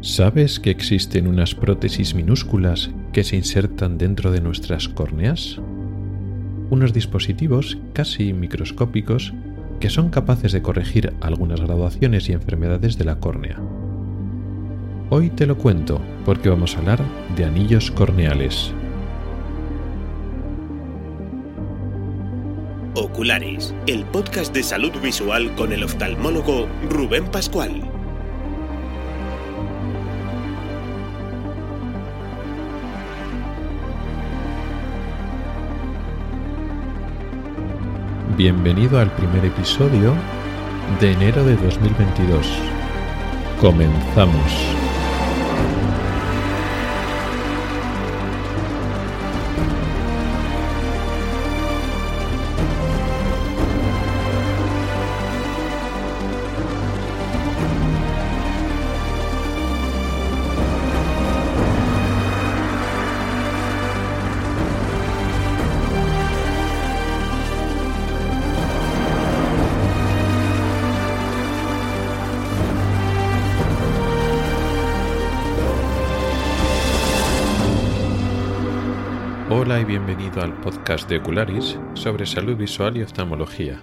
¿Sabes que existen unas prótesis minúsculas que se insertan dentro de nuestras córneas? Unos dispositivos casi microscópicos que son capaces de corregir algunas graduaciones y enfermedades de la córnea. Hoy te lo cuento porque vamos a hablar de anillos corneales. Oculares, el podcast de salud visual con el oftalmólogo Rubén Pascual. Bienvenido al primer episodio de enero de 2022. Comenzamos. Y bienvenido al podcast de Ocularis sobre salud visual y oftalmología.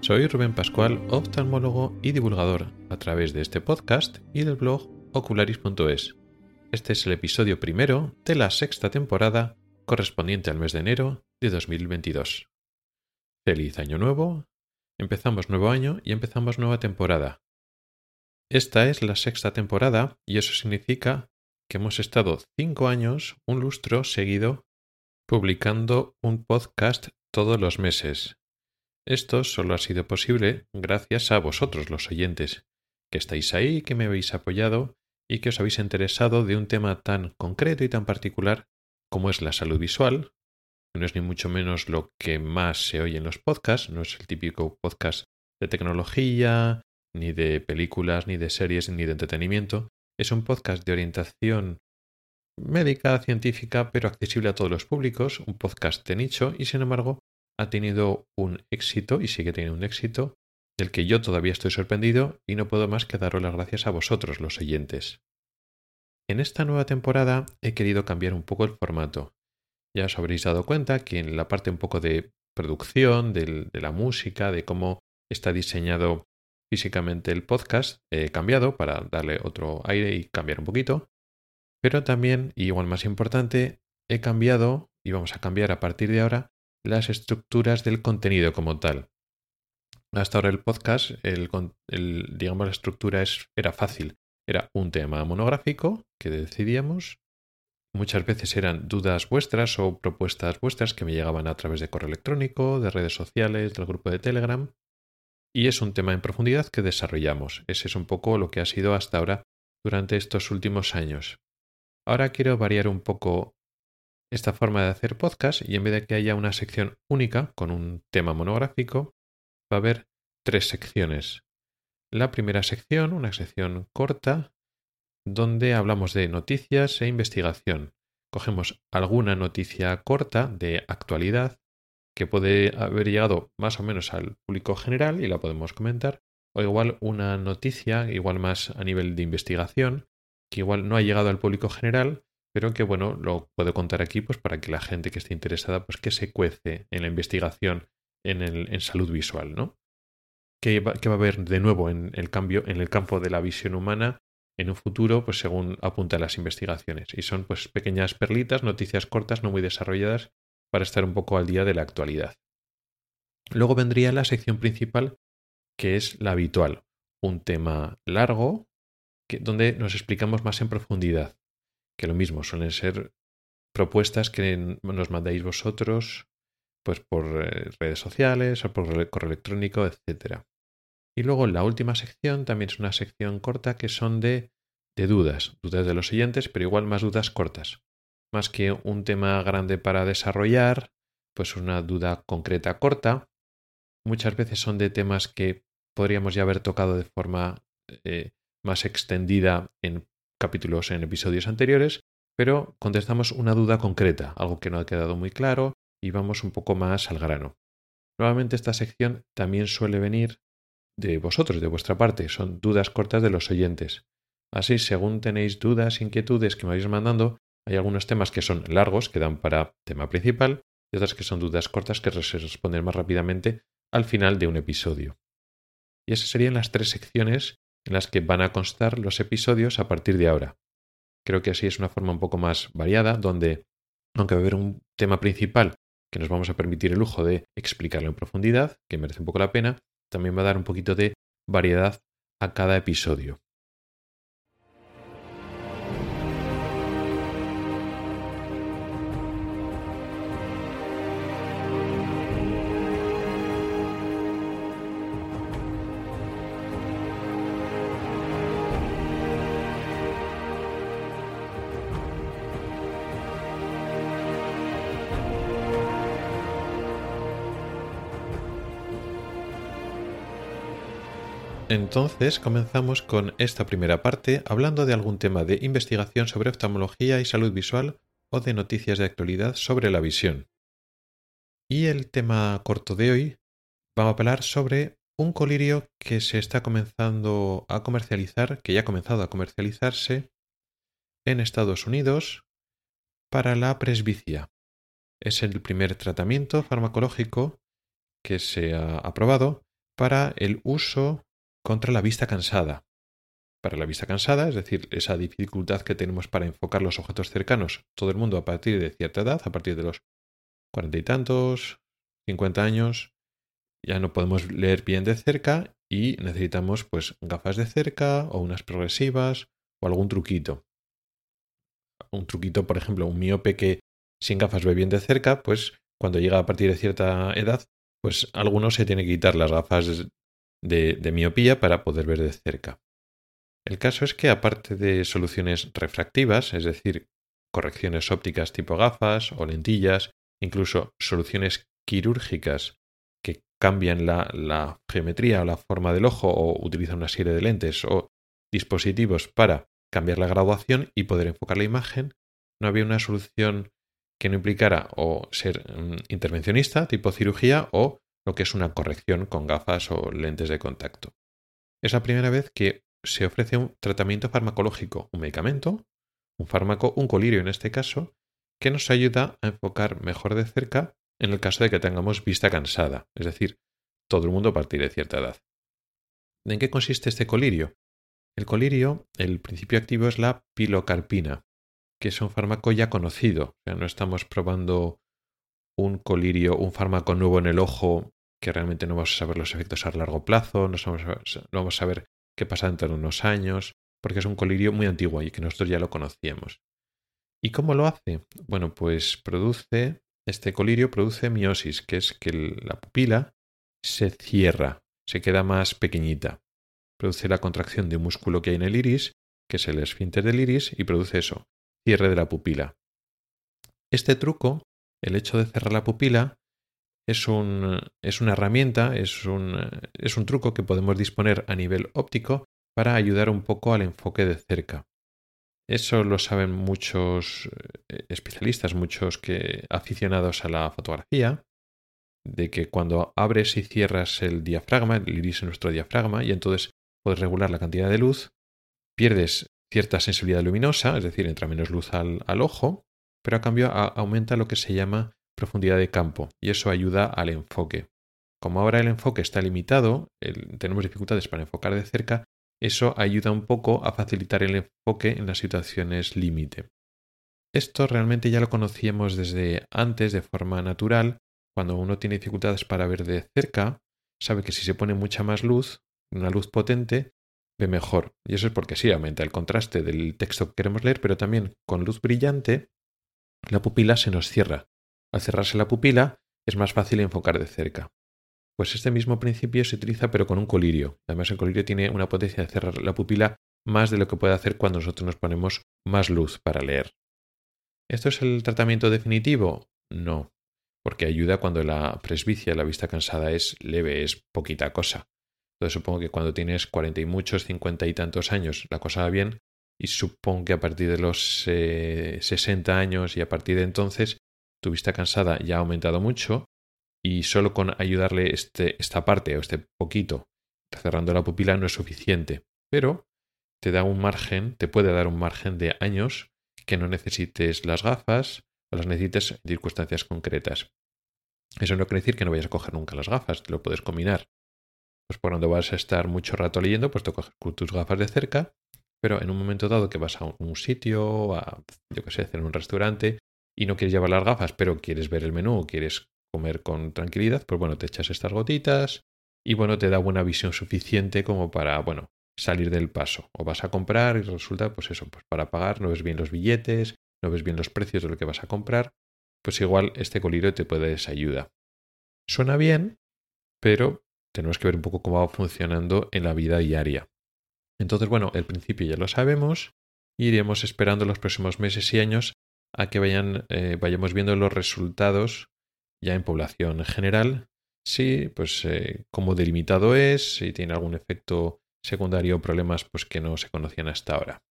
Soy Rubén Pascual, oftalmólogo y divulgador a través de este podcast y del blog ocularis.es. Este es el episodio primero de la sexta temporada correspondiente al mes de enero de 2022. Feliz año nuevo, empezamos nuevo año y empezamos nueva temporada. Esta es la sexta temporada y eso significa que hemos estado cinco años, un lustro seguido, publicando un podcast todos los meses. Esto solo ha sido posible gracias a vosotros, los oyentes, que estáis ahí, que me habéis apoyado y que os habéis interesado de un tema tan concreto y tan particular como es la salud visual, que no es ni mucho menos lo que más se oye en los podcasts, no es el típico podcast de tecnología, ni de películas, ni de series, ni de entretenimiento, es un podcast de orientación médica, científica, pero accesible a todos los públicos, un podcast de nicho y sin embargo ha tenido un éxito y sigue teniendo un éxito del que yo todavía estoy sorprendido y no puedo más que daros las gracias a vosotros, los oyentes. En esta nueva temporada he querido cambiar un poco el formato. Ya os habréis dado cuenta que en la parte un poco de producción, de la música, de cómo está diseñado físicamente el podcast he cambiado para darle otro aire y cambiar un poquito. Pero también, y igual más importante, he cambiado, y vamos a cambiar a partir de ahora, las estructuras del contenido como tal. Hasta ahora el podcast, el, digamos, la estructura es, era fácil. Era un tema monográfico que decidíamos. Muchas veces eran dudas vuestras o propuestas vuestras que me llegaban a través de correo electrónico, de redes sociales, del grupo de Telegram y es un tema en profundidad que desarrollamos. Ese es un poco lo que ha sido hasta ahora durante estos últimos años. Ahora quiero variar un poco esta forma de hacer podcast y en vez de que haya una sección única con un tema monográfico, va a haber tres secciones. La primera sección, una sección corta, donde hablamos de noticias e investigación. Cogemos alguna noticia corta de actualidad que puede haber llegado más o menos al público general y la podemos comentar, o igual una noticia, igual más a nivel de investigación, que igual no ha llegado al público general, pero que bueno, lo puedo contar aquí pues para que la gente que esté interesada pues que se cuece en la investigación en, el, en salud visual, ¿no? ¿Qué va, va, a haber de nuevo en el cambio en el campo de la visión humana en un futuro, pues según apuntan las investigaciones. Y son pues pequeñas perlitas, noticias cortas, no muy desarrolladas, para estar un poco al día de la actualidad. Luego vendría la sección principal, que es la habitual, un tema largo, donde nos explicamos más en profundidad, que lo mismo suelen ser propuestas que nos mandáis vosotros, pues por eh, redes sociales o por correo electrónico, etc. Y luego la última sección también es una sección corta que son de, de dudas, dudas de los siguientes, pero igual más dudas cortas más que un tema grande para desarrollar, pues una duda concreta corta. Muchas veces son de temas que podríamos ya haber tocado de forma eh, más extendida en capítulos, en episodios anteriores, pero contestamos una duda concreta, algo que no ha quedado muy claro y vamos un poco más al grano. Nuevamente esta sección también suele venir de vosotros, de vuestra parte, son dudas cortas de los oyentes. Así, según tenéis dudas, inquietudes que me vais mandando, hay algunos temas que son largos, que dan para tema principal, y otras que son dudas cortas que se responden más rápidamente al final de un episodio. Y esas serían las tres secciones en las que van a constar los episodios a partir de ahora. Creo que así es una forma un poco más variada, donde, aunque va a haber un tema principal que nos vamos a permitir el lujo de explicarlo en profundidad, que merece un poco la pena, también va a dar un poquito de variedad a cada episodio. Entonces comenzamos con esta primera parte hablando de algún tema de investigación sobre oftalmología y salud visual o de noticias de actualidad sobre la visión. Y el tema corto de hoy va a hablar sobre un colirio que se está comenzando a comercializar, que ya ha comenzado a comercializarse en Estados Unidos para la presbicia. Es el primer tratamiento farmacológico que se ha aprobado para el uso contra la vista cansada. Para la vista cansada, es decir, esa dificultad que tenemos para enfocar los objetos cercanos, todo el mundo a partir de cierta edad, a partir de los cuarenta y tantos, cincuenta años, ya no podemos leer bien de cerca y necesitamos pues gafas de cerca o unas progresivas o algún truquito. Un truquito, por ejemplo, un miope que sin gafas ve bien de cerca, pues cuando llega a partir de cierta edad, pues alguno se tiene que quitar las gafas de, miopía para poder ver de cerca. El caso es que aparte de soluciones refractivas, es decir, correcciones ópticas tipo gafas o lentillas, incluso soluciones quirúrgicas que cambian la, geometría o la forma del ojo o utilizan una serie de lentes o dispositivos para cambiar la graduación y poder enfocar la imagen, no había una solución que no implicara o ser mm, intervencionista tipo cirugía o lo que es una corrección con gafas o lentes de contacto. Es la primera vez que se ofrece un tratamiento farmacológico, un medicamento, un fármaco, un colirio en este caso, que nos ayuda a enfocar mejor de cerca en el caso de que tengamos vista cansada, es decir, todo el mundo a partir de cierta edad. ¿En qué consiste este colirio? El colirio, el principio activo es la pilocarpina, que es un fármaco ya conocido, o sea, no estamos probando un colirio, un fármaco nuevo en el ojo que realmente no vamos a saber los efectos a largo plazo, no vamos a, saber qué pasa dentro de unos años, porque es un colirio muy antiguo y que nosotros ya lo conocíamos. ¿Y cómo lo hace? Bueno, pues produce, este colirio produce miosis, que es que la pupila se cierra, se queda más pequeñita. Produce la contracción de un músculo que hay en el iris, que es el esfínter del iris, y produce eso, cierre de la pupila. Este truco, el hecho de cerrar la pupila, es, un, es una herramienta, es un, es un truco que podemos disponer a nivel óptico para ayudar un poco al enfoque de cerca. Eso lo saben muchos eh, especialistas, muchos que aficionados a la fotografía, de que cuando abres y cierras el diafragma, el iris en nuestro diafragma, y entonces puedes regular la cantidad de luz, pierdes cierta sensibilidad luminosa, es decir, entra menos luz al, al ojo, pero a cambio aumenta lo que se llama profundidad de campo y eso ayuda al enfoque. Como ahora el enfoque está limitado, tenemos dificultades para enfocar de cerca, eso ayuda un poco a facilitar el enfoque en las situaciones límite. Esto realmente ya lo conocíamos desde antes de forma natural. Cuando uno tiene dificultades para ver de cerca, sabe que si se pone mucha más luz, una luz potente, ve mejor. Y eso es porque sí, aumenta el contraste del texto que queremos leer, pero también con luz brillante, la pupila se nos cierra al cerrarse la pupila, es más fácil enfocar de cerca. Pues este mismo principio se utiliza pero con un colirio. Además el colirio tiene una potencia de cerrar la pupila más de lo que puede hacer cuando nosotros nos ponemos más luz para leer. ¿Esto es el tratamiento definitivo? No, porque ayuda cuando la presbicia, la vista cansada es leve, es poquita cosa. Entonces supongo que cuando tienes cuarenta y muchos, cincuenta y tantos años, la cosa va bien, y supongo que a partir de los sesenta años y a partir de entonces tu vista cansada ya ha aumentado mucho y solo con ayudarle este, esta parte o este poquito cerrando la pupila no es suficiente, pero te da un margen, te puede dar un margen de años que no necesites las gafas o las necesites en circunstancias concretas. Eso no quiere decir que no vayas a coger nunca las gafas, te lo puedes combinar. Pues por donde vas a estar mucho rato leyendo, pues te coges tus gafas de cerca, pero en un momento dado que vas a un sitio, a, yo qué sé, hacer un restaurante, y no quieres llevar las gafas, pero quieres ver el menú, quieres comer con tranquilidad, pues bueno, te echas estas gotitas y bueno, te da buena visión suficiente como para, bueno, salir del paso. O vas a comprar y resulta, pues eso, pues para pagar no ves bien los billetes, no ves bien los precios de lo que vas a comprar, pues igual este colirio te puede dar ayuda. Suena bien, pero tenemos que ver un poco cómo va funcionando en la vida diaria. Entonces, bueno, el principio ya lo sabemos, iremos esperando los próximos meses y años a que vayan, eh, vayamos viendo los resultados ya en población general, si, pues, eh, cómo delimitado es, si tiene algún efecto secundario o problemas pues, que no se conocían hasta ahora.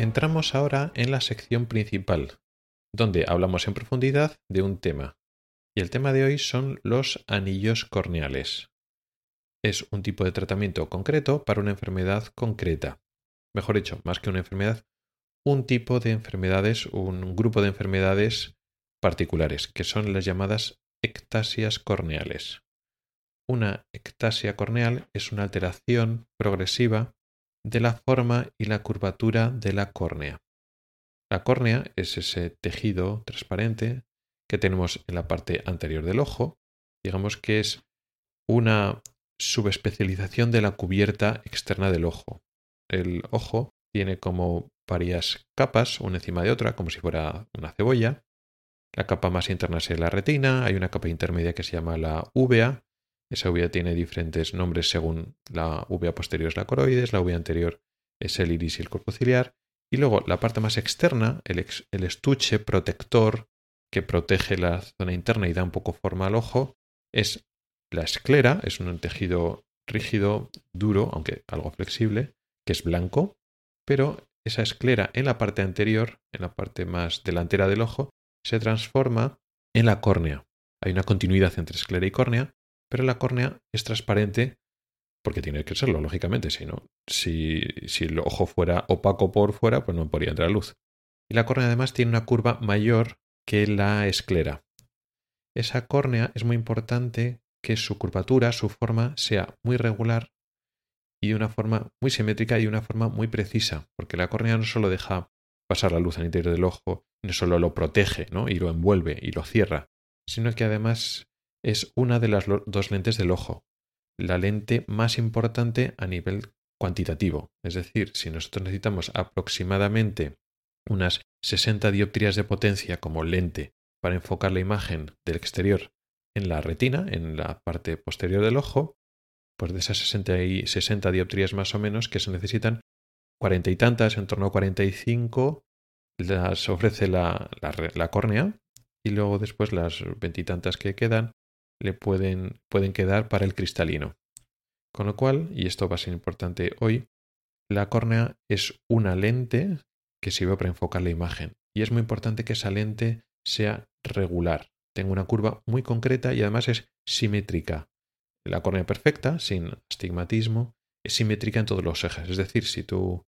Entramos ahora en la sección principal, donde hablamos en profundidad de un tema. Y el tema de hoy son los anillos corneales. Es un tipo de tratamiento concreto para una enfermedad concreta. Mejor dicho, más que una enfermedad, un tipo de enfermedades, un grupo de enfermedades particulares, que son las llamadas ectasias corneales. Una ectasia corneal es una alteración progresiva de la forma y la curvatura de la córnea. La córnea es ese tejido transparente que tenemos en la parte anterior del ojo. Digamos que es una subespecialización de la cubierta externa del ojo. El ojo tiene como varias capas, una encima de otra, como si fuera una cebolla. La capa más interna es la retina, hay una capa intermedia que se llama la uvea, esa uvea tiene diferentes nombres según la uvea posterior es la coroides, la uvea anterior es el iris y el corpo ciliar. Y luego la parte más externa, el, el estuche protector que protege la zona interna y da un poco forma al ojo, es la esclera, es un tejido rígido, duro, aunque algo flexible, que es blanco, pero esa esclera en la parte anterior, en la parte más delantera del ojo, se transforma en la córnea. Hay una continuidad entre esclera y córnea, pero la córnea es transparente porque tiene que serlo, lógicamente, si no, si, si el ojo fuera opaco por fuera, pues no podría entrar luz. Y la córnea además tiene una curva mayor que la esclera. Esa córnea es muy importante que su curvatura, su forma, sea muy regular y de una forma muy simétrica y de una forma muy precisa, porque la córnea no solo deja pasar la luz al interior del ojo, no solo lo protege ¿no? y lo envuelve y lo cierra, sino que además es una de las dos lentes del ojo, la lente más importante a nivel cuantitativo. Es decir, si nosotros necesitamos aproximadamente unas 60 dioptrías de potencia como lente para enfocar la imagen del exterior en la retina, en la parte posterior del ojo, pues de esas 60, y 60 dioptrías más o menos que se necesitan, cuarenta y tantas, en torno a 45, las ofrece la, la, la córnea y luego después las veintitantas que quedan le pueden, pueden quedar para el cristalino. Con lo cual, y esto va a ser importante hoy, la córnea es una lente que sirve para enfocar la imagen. Y es muy importante que esa lente sea regular, tenga una curva muy concreta y además es simétrica. La córnea perfecta, sin astigmatismo, es simétrica en todos los ejes. Es decir, si tú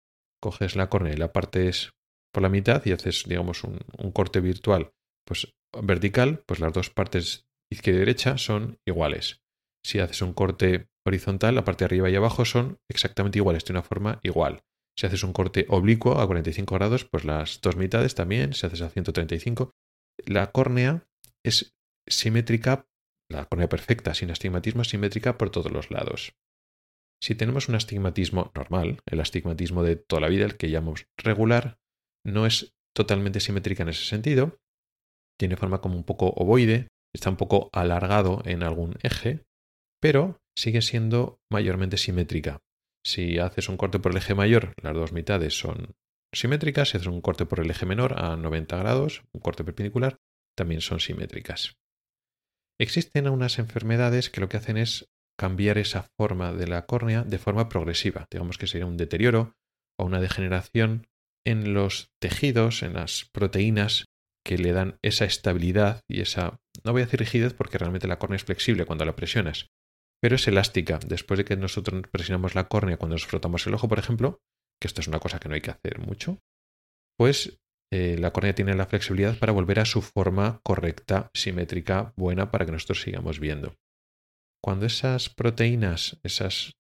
coges la córnea y la partes por la mitad y haces, digamos, un, un corte virtual, pues vertical, pues las dos partes izquierda y derecha son iguales. Si haces un corte horizontal, la parte de arriba y abajo son exactamente iguales, de una forma igual. Si haces un corte oblicuo a 45 grados, pues las dos mitades también. Si haces a 135, la córnea es simétrica, la córnea perfecta, sin astigmatismo, es simétrica por todos los lados. Si tenemos un astigmatismo normal, el astigmatismo de toda la vida, el que llamamos regular, no es totalmente simétrica en ese sentido. Tiene forma como un poco ovoide, está un poco alargado en algún eje, pero sigue siendo mayormente simétrica. Si haces un corte por el eje mayor, las dos mitades son simétricas. Si haces un corte por el eje menor a 90 grados, un corte perpendicular, también son simétricas. Existen unas enfermedades que lo que hacen es cambiar esa forma de la córnea de forma progresiva. Digamos que sería un deterioro o una degeneración en los tejidos, en las proteínas que le dan esa estabilidad y esa, no voy a decir rigidez porque realmente la córnea es flexible cuando la presionas, pero es elástica. Después de que nosotros presionamos la córnea cuando nos frotamos el ojo, por ejemplo, que esto es una cosa que no hay que hacer mucho, pues eh, la córnea tiene la flexibilidad para volver a su forma correcta, simétrica, buena, para que nosotros sigamos viendo. Cuando esas proteínas, esas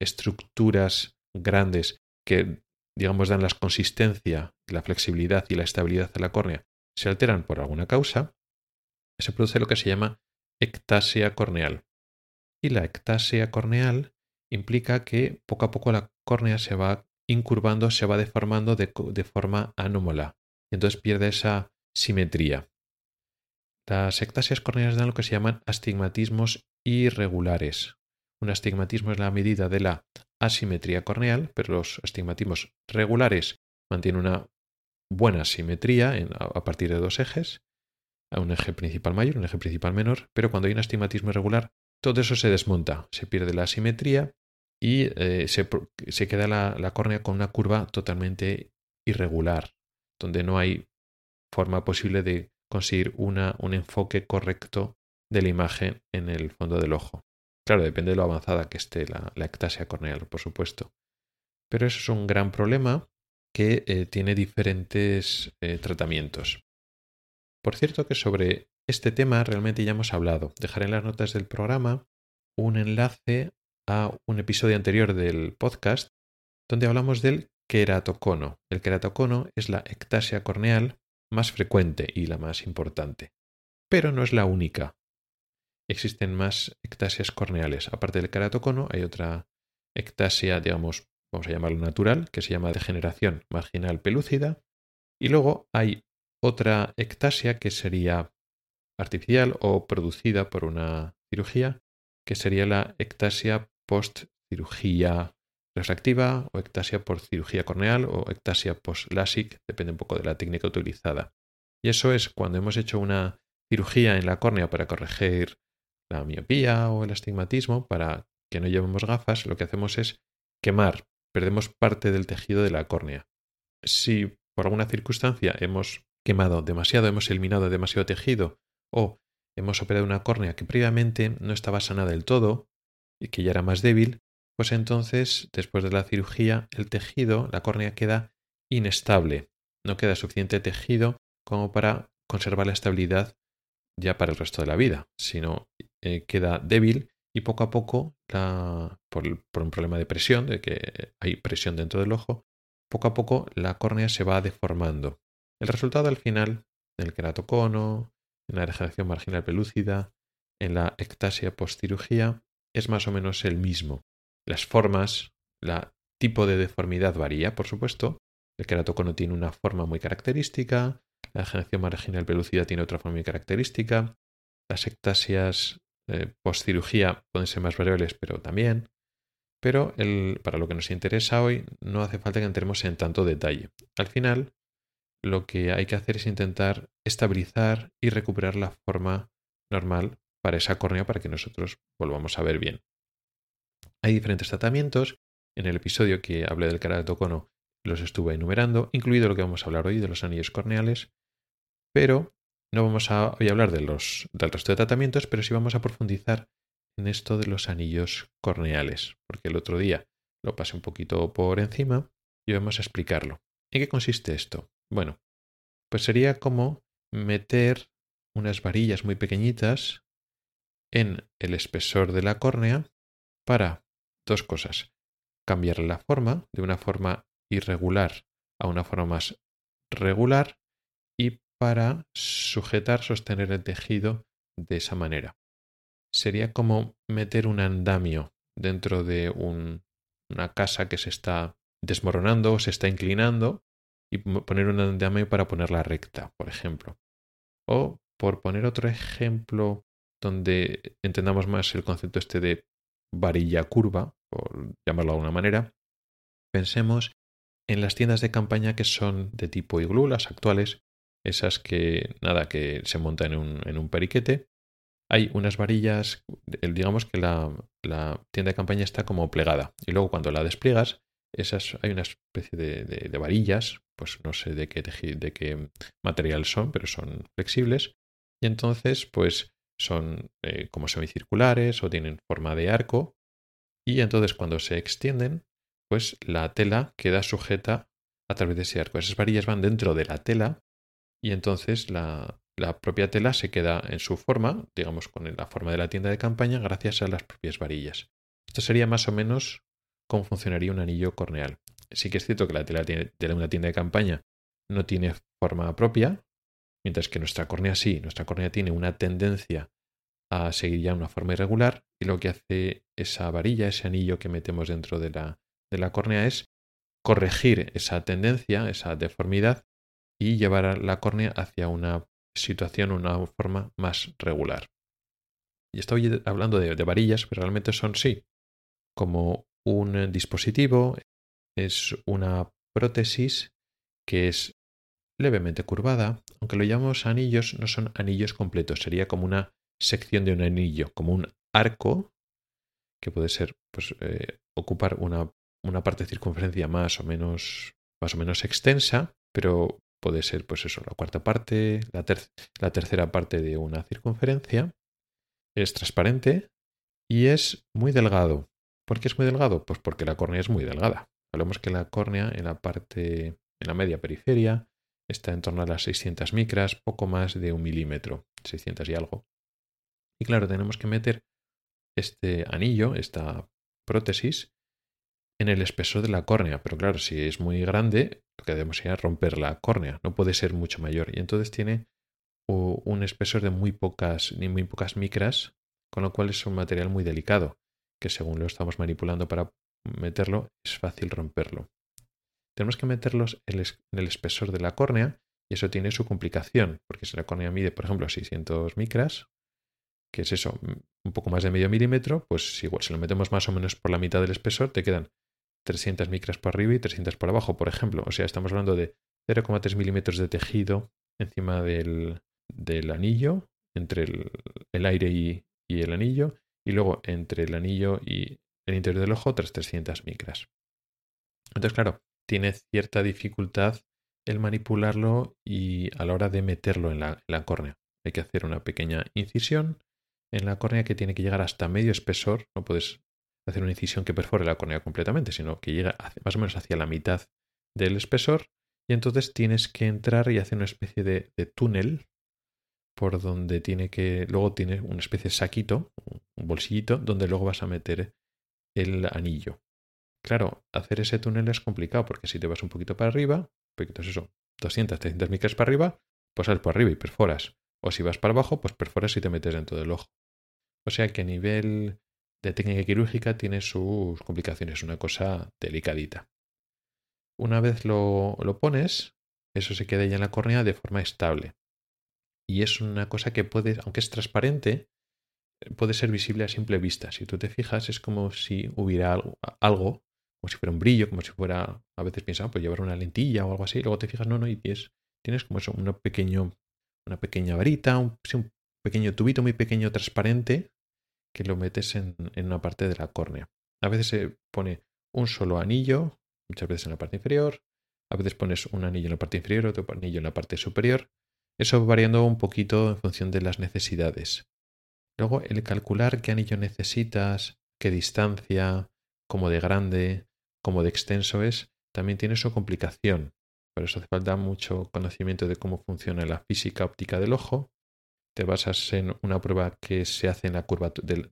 estructuras grandes que, digamos, dan la consistencia, la flexibilidad y la estabilidad a la córnea, se alteran por alguna causa, se produce lo que se llama ectasia corneal. Y la ectasia corneal implica que poco a poco la córnea se va incurvando, se va deformando de, forma anómala. Entonces pierde esa simetría. Las ectasias corneales dan lo que se llaman astigmatismos irregulares. Un astigmatismo es la medida de la asimetría corneal, pero los astigmatismos regulares mantienen una buena simetría a, partir de dos ejes, a un eje principal mayor, un eje principal menor, pero cuando hay un astigmatismo irregular, todo eso se desmonta, se pierde la simetría y eh, se, queda la, córnea con una curva totalmente irregular, donde no hay forma posible de conseguir una, un enfoque correcto de la imagen en el fondo del ojo. Claro, depende de lo avanzada que esté la, la ectasia corneal, por supuesto. Pero eso es un gran problema que eh, tiene diferentes eh, tratamientos. Por cierto que sobre este tema realmente ya hemos hablado. Dejaré en las notas del programa un enlace a un episodio anterior del podcast donde hablamos del queratocono. El queratocono es la ectasia corneal más frecuente y la más importante. Pero no es la única. Existen más ectasias corneales. Aparte del queratocono hay otra ectasia, digamos, vamos a llamarlo natural, que se llama degeneración marginal pelúcida. Y luego hay otra ectasia que sería artificial o producida por una cirugía, que sería la ectasia post-cirugía refractiva o ectasia por cirugía corneal o ectasia post-LASIK, depende un poco de la técnica utilizada. Y eso es cuando hemos hecho una cirugía en la córnea para corregir la miopía o el astigmatismo, para que no llevemos gafas, lo que hacemos es quemar perdemos parte del tejido de la córnea. Si por alguna circunstancia hemos quemado demasiado, hemos eliminado demasiado tejido o hemos operado una córnea que previamente no estaba sana del todo y que ya era más débil, pues entonces, después de la cirugía, el tejido, la córnea queda inestable. No queda suficiente tejido como para conservar la estabilidad ya para el resto de la vida, sino eh, queda débil y poco a poco, por, un problema de presión, de que hay presión dentro del ojo, poco a poco la córnea se va deformando. El resultado al final, en el queratocono, en la degeneración marginal pelúcida, en la ectasia postcirugía, es más o menos el mismo. Las formas, el tipo de deformidad varía, por supuesto. El queratocono tiene una forma muy característica, la degeneración marginal pelúcida tiene otra forma muy característica, las ectasias eh, postcirugía pueden ser más variables, pero también. Pero para lo que nos interesa hoy no hace falta que entremos en tanto detalle. Al final, lo que hay que hacer es intentar estabilizar y recuperar la forma normal para esa córnea para que nosotros volvamos a ver bien. Hay diferentes tratamientos. En el episodio que hablé del keratocono los estuve enumerando, incluido lo que vamos a hablar hoy de los anillos corneales, pero no vamos a hoy hablar de los, del resto de tratamientos, pero sí vamos a profundizar en esto de los anillos corneales, porque el otro día lo pasé un poquito por encima y vamos a explicarlo. ¿En qué consiste esto? Bueno, pues sería como meter unas varillas muy pequeñitas en el espesor de la córnea para dos cosas. Cambiar la forma de una forma irregular a una forma más regular y para sujetar, sostener el tejido de esa manera. Sería como meter un andamio dentro de una casa que se está desmoronando o se está inclinando y poner un andamio para ponerla recta, por ejemplo. O por poner otro ejemplo donde entendamos más el concepto este de varilla curva, por llamarlo de alguna manera, pensemos en las tiendas de campaña que son de tipo iglú, las actuales, esas que, nada, que se montan en un, en un periquete. Hay unas varillas, digamos que la, la, tienda de campaña está como plegada. Y luego cuando la despliegas, esas, hay una especie de, de, varillas, pues no sé de qué, de qué material son, pero son flexibles. Y entonces, pues son eh, como semicirculares o tienen forma de arco. Y entonces cuando se extienden, pues la tela queda sujeta a través de ese arco. Esas varillas van dentro de la tela y entonces la, propia tela se queda en su forma, digamos con la forma de la tienda de campaña, gracias a las propias varillas. Esto sería más o menos cómo funcionaría un anillo corneal. Sí que es cierto que la tela de una tienda de campaña no tiene forma propia, mientras que nuestra córnea sí, nuestra córnea tiene una tendencia a seguir ya una forma irregular y lo que hace esa varilla, ese anillo que metemos dentro de la, de la córnea es corregir esa tendencia, esa deformidad y llevar la córnea hacia una situación, una forma más regular. Y estoy hablando de, varillas, pero realmente son sí, como un dispositivo, es una prótesis que es levemente curvada, aunque lo llamamos anillos, no son anillos completos, sería como una sección de un anillo, como un arco que puede ser, pues, eh, ocupar una una parte de circunferencia más o menos, más o menos extensa, pero puede ser, pues eso, la cuarta parte, la, la tercera parte de una circunferencia. Es transparente y es muy delgado. ¿Por qué es muy delgado? Pues porque la córnea es muy delgada. Hablamos que la córnea en la parte, en la media periferia, está en torno a las 600 micras, poco más de un milímetro, 600 y algo. Y claro, tenemos que meter este anillo, esta prótesis, en el espesor de la córnea. Pero claro, si es muy grande, lo que debemos es romper la córnea. No puede ser mucho mayor. Y entonces tiene un espesor de muy pocas, ni muy pocas micras, con lo cual es un material muy delicado, que según lo estamos manipulando para meterlo, es fácil romperlo. Tenemos que meterlos en el espesor de la córnea y eso tiene su complicación, porque si la córnea mide, por ejemplo, 600 micras, que es eso, un poco más de medio milímetro, pues igual si lo metemos más o menos por la mitad del espesor, te quedan 300 micras por arriba y 300 por abajo, por ejemplo. O sea, estamos hablando de 0,3 milímetros de tejido encima del, del anillo, entre el, aire y, y, el anillo, y luego entre el anillo y el interior del ojo otras 300 micras. Entonces, claro, tiene cierta dificultad el manipularlo y a la hora de meterlo en la, córnea. Hay que hacer una pequeña incisión en la córnea que tiene que llegar hasta medio espesor. No puedes hacer una incisión que perfore la córnea completamente, sino que llega más o menos hacia la mitad del espesor y entonces tienes que entrar y hacer una especie de, túnel por donde tiene que luego tiene una especie de saquito, bolsillito donde luego vas a meter el anillo. Claro, hacer ese túnel es complicado porque si te vas un poquito para arriba, poquitos eso, 200, 300 micras para arriba, pues sales por arriba y perforas. O si vas para abajo, pues perforas y te metes dentro del ojo. O sea que a nivel de técnica quirúrgica tiene sus complicaciones, una cosa delicadita. Una vez lo, lo pones, eso se queda ya en la córnea de forma estable. Y es una cosa que puede, aunque es transparente, puede ser visible a simple vista. Si tú te fijas, es como si hubiera algo, como si fuera un brillo, como si fuera, a veces piensas, pues llevar una lentilla o algo así, luego te fijas, no, no, y tienes, tienes como eso, una, pequeño, una pequeña varita, un, un pequeño tubito muy pequeño transparente que lo metes en, una parte de la córnea. A veces se pone un solo anillo, muchas veces en la parte inferior, a veces pones un anillo en la parte inferior, otro anillo en la parte superior. Eso variando un poquito en función de las necesidades. Luego, el calcular qué anillo necesitas, qué distancia, cómo de grande, cómo de extenso es, también tiene su complicación. Por eso hace falta mucho conocimiento de cómo funciona la física óptica del ojo te basas en una prueba que se hace en la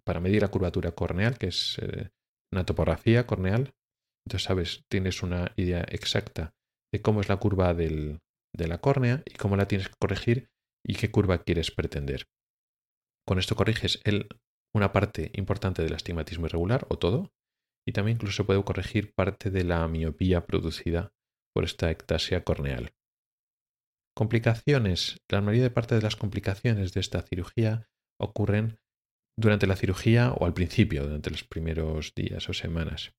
para medir la curvatura corneal, que es eh, una topografía corneal. Entonces, sabes, tienes una idea exacta de cómo es la curva de la córnea y cómo la tienes que corregir y qué curva quieres pretender. Con esto corriges el, una parte importante del astigmatismo irregular o todo, y también incluso puede corregir parte de la miopía producida por esta ectasia corneal. Complicaciones. La mayoría de parte de las complicaciones de esta cirugía ocurren durante la cirugía o al principio, durante los primeros días o semanas.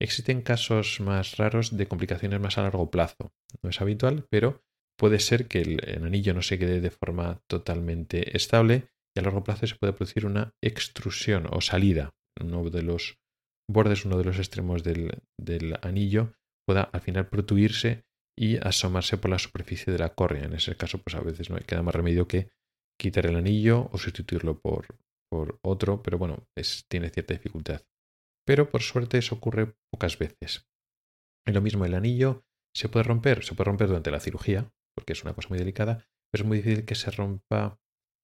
Existen casos más raros de complicaciones más a largo plazo. No es habitual, pero puede ser que el, anillo no se quede de forma totalmente estable y a largo plazo se puede producir una extrusión o salida. Uno de los bordes, uno de los extremos del, del anillo pueda al final protuirse y asomarse por la superficie de la córnea. En ese caso, pues a veces no queda más remedio que quitar el anillo o sustituirlo por, por otro, pero bueno, es, tiene cierta dificultad. Pero por suerte eso ocurre pocas veces. Y lo mismo, el anillo se puede romper, se puede romper durante la cirugía, porque es una cosa muy delicada, pero es muy difícil que se rompa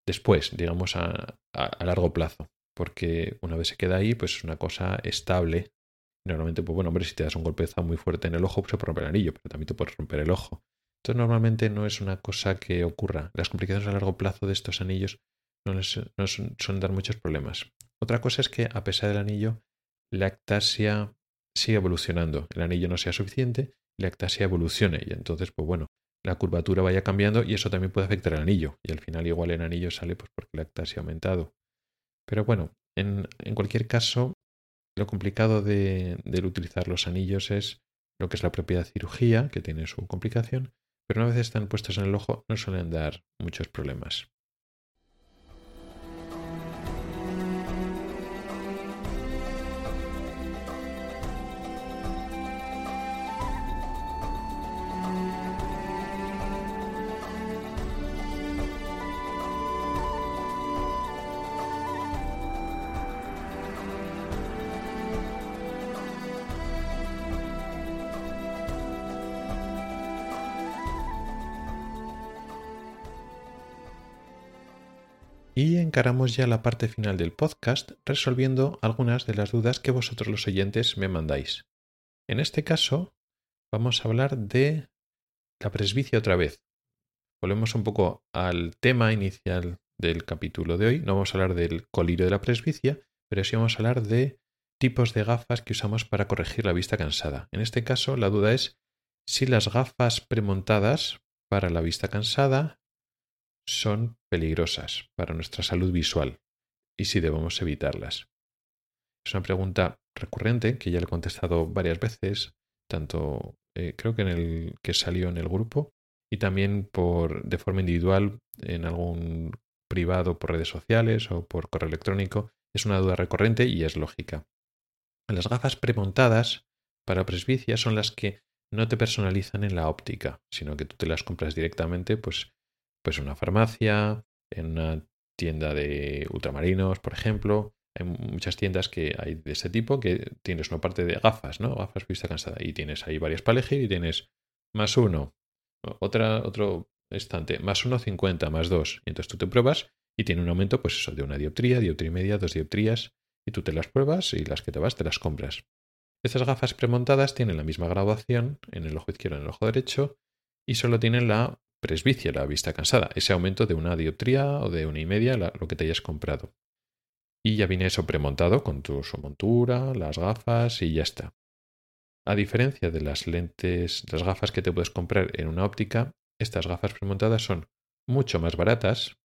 después, digamos, a, largo plazo, porque una vez se queda ahí, pues es una cosa estable. Normalmente, pues bueno, hombre, si te das un golpezo muy fuerte en el ojo, pues se puede romper el anillo, pero también te puedes romper el ojo. Entonces, normalmente no es una cosa que ocurra. Las complicaciones a largo plazo de estos anillos no, les, no suelen dar muchos problemas. Otra cosa es que, a pesar del anillo, la ectasia sigue evolucionando. El anillo no sea suficiente, la ectasia evolucione y entonces, pues bueno, la curvatura vaya cambiando y eso también puede afectar al anillo. Y al final igual el anillo sale pues porque la ectasia ha aumentado. Pero bueno, en, cualquier caso, lo complicado de, de, utilizar los anillos es lo que es la propia cirugía, que tiene su complicación, pero una vez están puestos en el ojo no suelen dar muchos problemas. Y encaramos ya la parte final del podcast resolviendo algunas de las dudas que vosotros los oyentes me mandáis. En este caso, vamos a hablar de la presbicia otra vez. Volvemos un poco al tema inicial del capítulo de hoy. No vamos a hablar del colirio de la presbicia, pero sí vamos a hablar de tipos de gafas que usamos para corregir la vista cansada. En este caso, la duda es si las gafas premontadas para la vista cansada son peligrosas para nuestra salud visual y si debemos evitarlas. Es una pregunta recurrente que ya le he contestado varias veces, tanto eh, creo que en el que salió en el grupo y también por de forma individual en algún privado por redes sociales o por correo electrónico. Es una duda recurrente y es lógica. Las gafas premontadas para presbicia son las que no te personalizan en la óptica, sino que tú te las compras directamente pues pues una farmacia, en una tienda de ultramarinos, por ejemplo. Hay muchas tiendas que hay de este tipo que tienes una parte de gafas, ¿no? Gafas vista cansada. Y tienes ahí varias para elegir y tienes más uno, otra, otro estante, más uno, cincuenta, más dos. Y entonces tú te pruebas y tiene un aumento, pues eso, de una dioptría, dioptría y media, dos dioptrías. Y tú te las pruebas y las que te vas te las compras. Estas gafas premontadas tienen la misma graduación en el ojo izquierdo y en el ojo derecho y solo tienen la presbicia, la vista cansada, ese aumento de una dioptría o de una y media, lo que te hayas comprado. Y ya viene eso premontado con tu su montura, las gafas y ya está. A diferencia de las lentes, las gafas que te puedes comprar en una óptica, estas gafas premontadas son mucho más baratas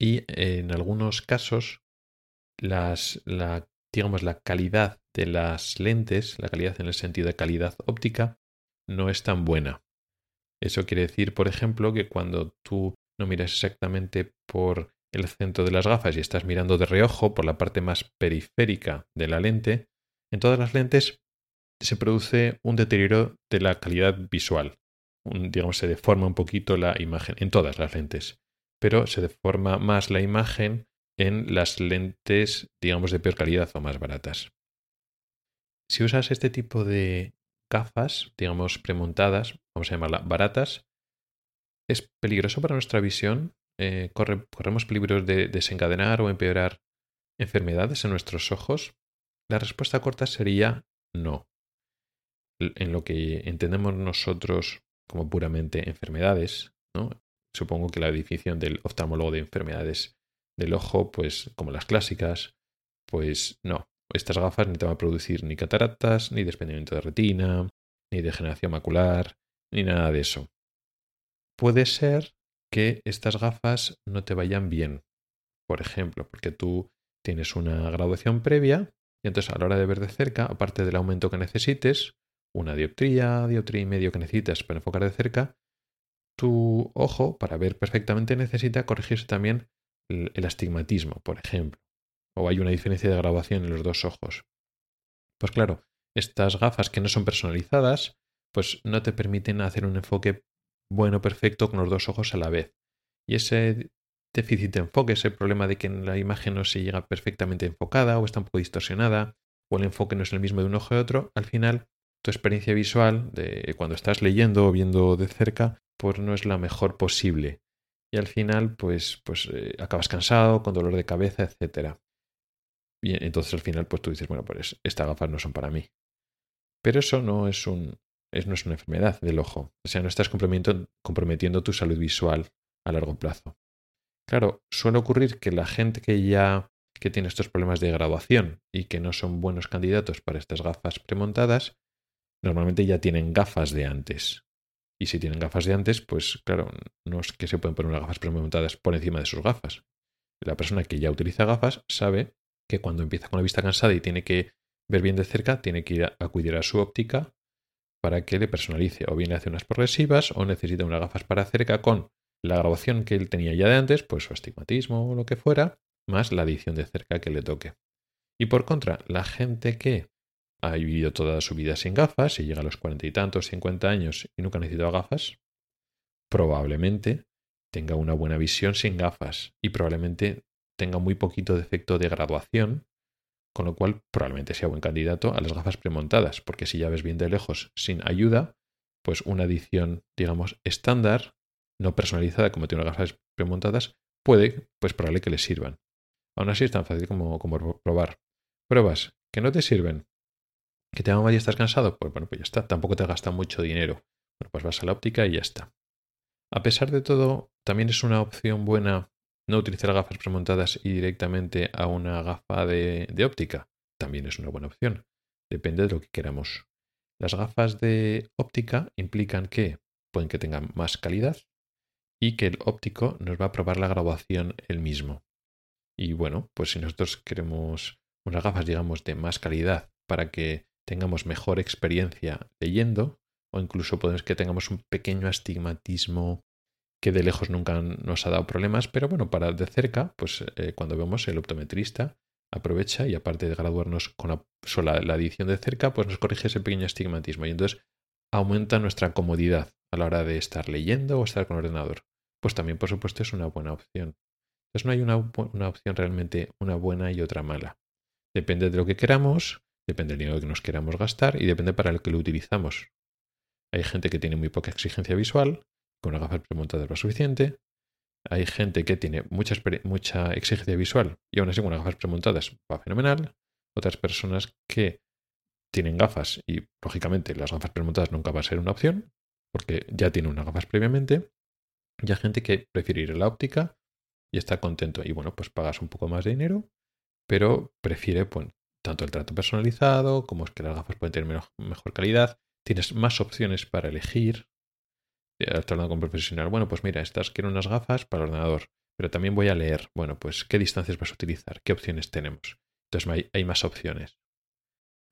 y en algunos casos las, la, digamos, la calidad de las lentes, la calidad en el sentido de calidad óptica, no es tan buena. Eso quiere decir, por ejemplo, que cuando tú no miras exactamente por el centro de las gafas y estás mirando de reojo por la parte más periférica de la lente, en todas las lentes se produce un deterioro de la calidad visual. digamos, se deforma un poquito la imagen en todas las lentes, pero se deforma más la imagen en las lentes, digamos, de peor calidad o más baratas. Si usas este tipo de gafas, digamos, premontadas, vamos a llamarlas baratas, es peligroso para nuestra visión. Eh, corremos peligros de desencadenar o empeorar enfermedades en nuestros ojos. La respuesta corta sería no. En lo que entendemos nosotros como puramente enfermedades, ¿no? supongo que la definición del oftalmólogo de enfermedades del ojo, pues como las clásicas, pues no, estas gafas ni te van a producir ni cataratas, ni desprendimiento de retina, ni degeneración macular, ni nada de eso. Puede ser que estas gafas no te vayan bien, por ejemplo, porque tú tienes una graduación previa y entonces a la hora de ver de cerca, aparte del aumento que necesites, una dioptría, dioptría y medio que necesitas para enfocar de cerca, tu ojo, para ver perfectamente, necesita corregirse también el, astigmatismo, por ejemplo. O hay una diferencia de graduación en los dos ojos. Pues claro, estas gafas que no son personalizadas, pues no te permiten hacer un enfoque bueno, perfecto, con los dos ojos a la vez. Y ese déficit de enfoque, ese problema de que la imagen no se llega perfectamente enfocada o está un poco distorsionada, o el enfoque no es el mismo de un ojo y otro, al final tu experiencia visual de cuando estás leyendo o viendo de cerca, pues no es la mejor posible. Y al final, pues, pues eh, acabas cansado, con dolor de cabeza, etc. Entonces al final, pues tú dices, bueno, pues estas gafas no son para mí. Pero eso no es un, es, no es una enfermedad del ojo. O sea, no estás comprometiendo, comprometiendo tu salud visual a largo plazo. Claro, suele ocurrir que la gente que ya que tiene estos problemas de graduación y que no son buenos candidatos para estas gafas premontadas, normalmente ya tienen gafas de antes. Y si tienen gafas de antes, pues claro, no es que se pueden poner unas gafas premontadas por encima de sus gafas. La persona que ya utiliza gafas sabe que cuando empieza con la vista cansada y tiene que ver bien de cerca, tiene que ir a acudir a su óptica para que le personalice. O bien le hace unas progresivas o necesita unas gafas para cerca con la grabación que él tenía ya de antes, pues su astigmatismo o lo que fuera, más la edición de cerca que le toque. Y por contra, la gente que ha vivido toda su vida sin gafas y llega a los cuarenta y tantos, cincuenta años y nunca ha necesitado gafas, probablemente tenga una buena visión sin gafas y probablemente tenga muy poquito defecto de graduación, con lo cual probablemente sea buen candidato a las gafas premontadas, porque si ya ves bien de lejos sin ayuda, pues una edición, digamos, estándar, no personalizada como tiene unas gafas premontadas, puede, pues probable que le sirvan. Aún así es tan fácil como, probar. Pruebas que no te sirven, que te hagan y estás cansado, pues bueno, pues ya está. Tampoco te gasta mucho dinero. Bueno, pues vas a la óptica y ya está. A pesar de todo, también es una opción buena no utilizar gafas premontadas y directamente a una gafa de, óptica. También es una buena opción. Depende de lo que queramos. Las gafas de óptica implican que pueden que tengan más calidad y que el óptico nos va a probar la graduación él mismo. Y bueno, pues si nosotros queremos unas gafas, digamos, de más calidad para que tengamos mejor experiencia leyendo o incluso podemos que tengamos un pequeño astigmatismo que de lejos nunca nos ha dado problemas, pero bueno, para de cerca, pues eh, cuando vemos el optometrista aprovecha y aparte de graduarnos con la, sola la edición de cerca, pues nos corrige ese pequeño astigmatismo y entonces aumenta nuestra comodidad a la hora de estar leyendo o estar con ordenador. Pues también, por supuesto, es una buena opción. Entonces no hay una, una opción realmente una buena y otra mala. Depende de lo que queramos, Depende del dinero que nos queramos gastar y depende para lo que lo utilizamos. Hay gente que tiene muy poca exigencia visual, con una gafas premontadas va suficiente. Hay gente que tiene mucha, mucha exigencia visual y aún así con unas gafas premontadas va fenomenal. Otras personas que tienen gafas y lógicamente las gafas premontadas nunca va a ser una opción porque ya tiene unas gafas previamente. Y hay gente que prefiere ir a la óptica y está contento. Y bueno, pues pagas un poco más de dinero, pero prefiere pues, tanto el trato personalizado como es que las gafas pueden tener mejor calidad. Tienes más opciones para elegir. Hablando con profesional, bueno, pues mira, estas quiero unas gafas para el ordenador, pero también voy a leer. Bueno, pues qué distancias vas a utilizar, qué opciones tenemos. Entonces hay, más opciones.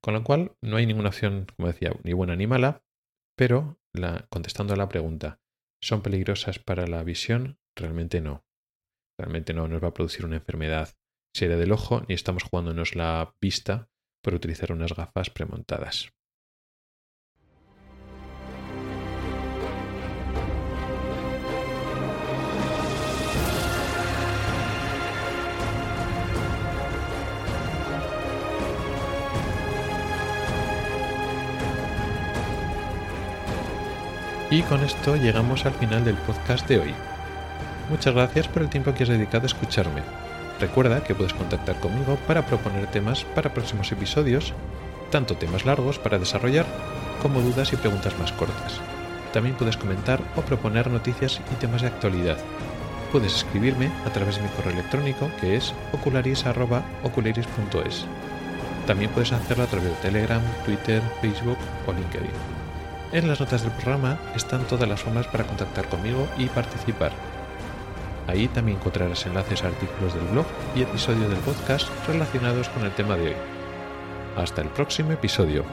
Con lo cual, no hay ninguna opción, como decía, ni buena ni mala, pero contestando a la pregunta, ¿son peligrosas para la visión? Realmente no. Realmente no nos va a producir una enfermedad serie del ojo ni estamos jugándonos la vista por utilizar unas gafas premontadas. Y con esto llegamos al final del podcast de hoy. Muchas gracias por el tiempo que has dedicado a escucharme. Recuerda que puedes contactar conmigo para proponer temas para próximos episodios, tanto temas largos para desarrollar como dudas y preguntas más cortas. También puedes comentar o proponer noticias y temas de actualidad. Puedes escribirme a través de mi correo electrónico que es ocularis.ocularis.es. También puedes hacerlo a través de Telegram, Twitter, Facebook o LinkedIn. En las notas del programa están todas las formas para contactar conmigo y participar Ahí también encontrarás enlaces a artículos del blog y episodios del podcast relacionados con el tema de hoy. Hasta el próximo episodio.